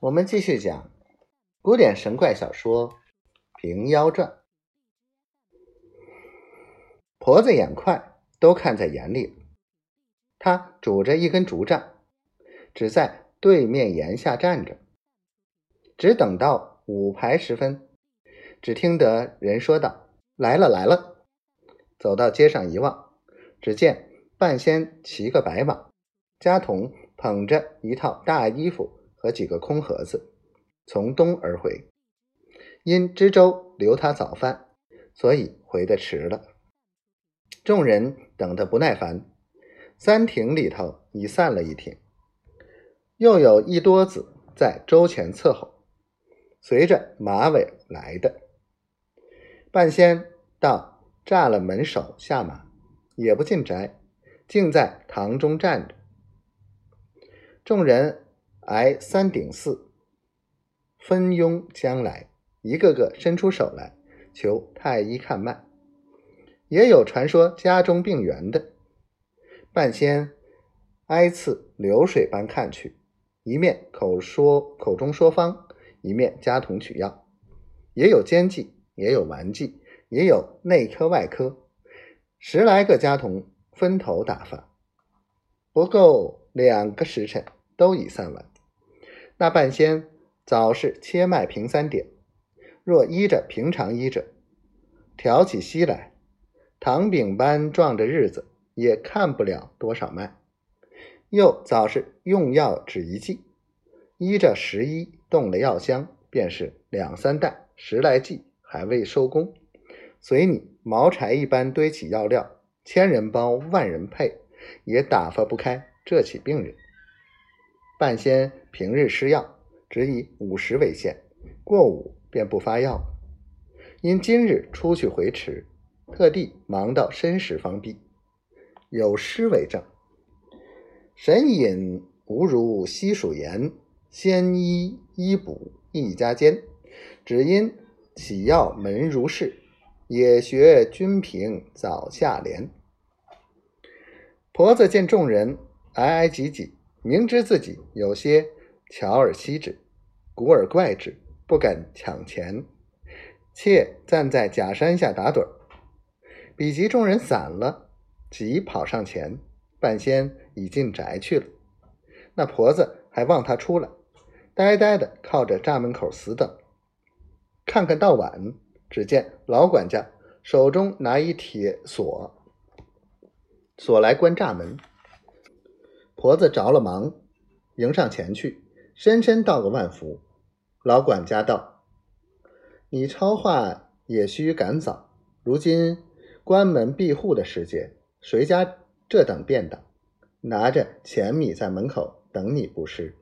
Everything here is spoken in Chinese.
我们继续讲古典神怪小说《平妖传》。婆子眼快，都看在眼里了。他拄着一根竹杖，只在对面檐下站着，只等到午牌时分，只听得人说道：“来了，来了！”走到街上一望，只见半仙骑个白马，家童捧着一套大衣服。和几个空盒子从东而回，因知州留他早饭，所以回的迟了。众人等得不耐烦，三亭里头已散了一亭，又有一多子在周前伺候，随着马尾来的。半仙到炸了门首下马，也不进宅，竟在堂中站着。众人。挨三顶四，分拥将来，一个个伸出手来求太医看脉。也有传说家中病源的，半仙挨次流水般看去，一面口说口中说方，一面家童取药。也有奸计，也有顽计，也有内科外科，十来个家童分头打发，不够两个时辰，都已散完。那半仙早是切脉平三点，若依着平常医者，挑起息来，糖饼般撞着日子也看不了多少脉。又早是用药只一剂，依着十一动了药箱，便是两三袋十来剂还未收工，随你毛柴一般堆起药料，千人包万人配，也打发不开这起病人。半仙平日施药只以午时为限，过午便不发药。因今日出去回迟，特地忙到申时方毕。有诗为证：“神隐无如西蜀盐，仙医医补一家间。只因起药门如是，也学君平早下联。”婆子见众人挨挨挤挤。明知自己有些巧而惜之，古而怪之，不敢抢钱，且站在假山下打盹儿。比及众人散了，急跑上前，半仙已进宅去了。那婆子还望他出来，呆呆的靠着栅门口死等。看看到晚，只见老管家手中拿一铁锁，锁来关栅门。婆子着了忙，迎上前去，深深道个万福。老管家道：“你抄话也须赶早，如今关门闭户的时节，谁家这等便当？拿着钱米在门口等你不是？”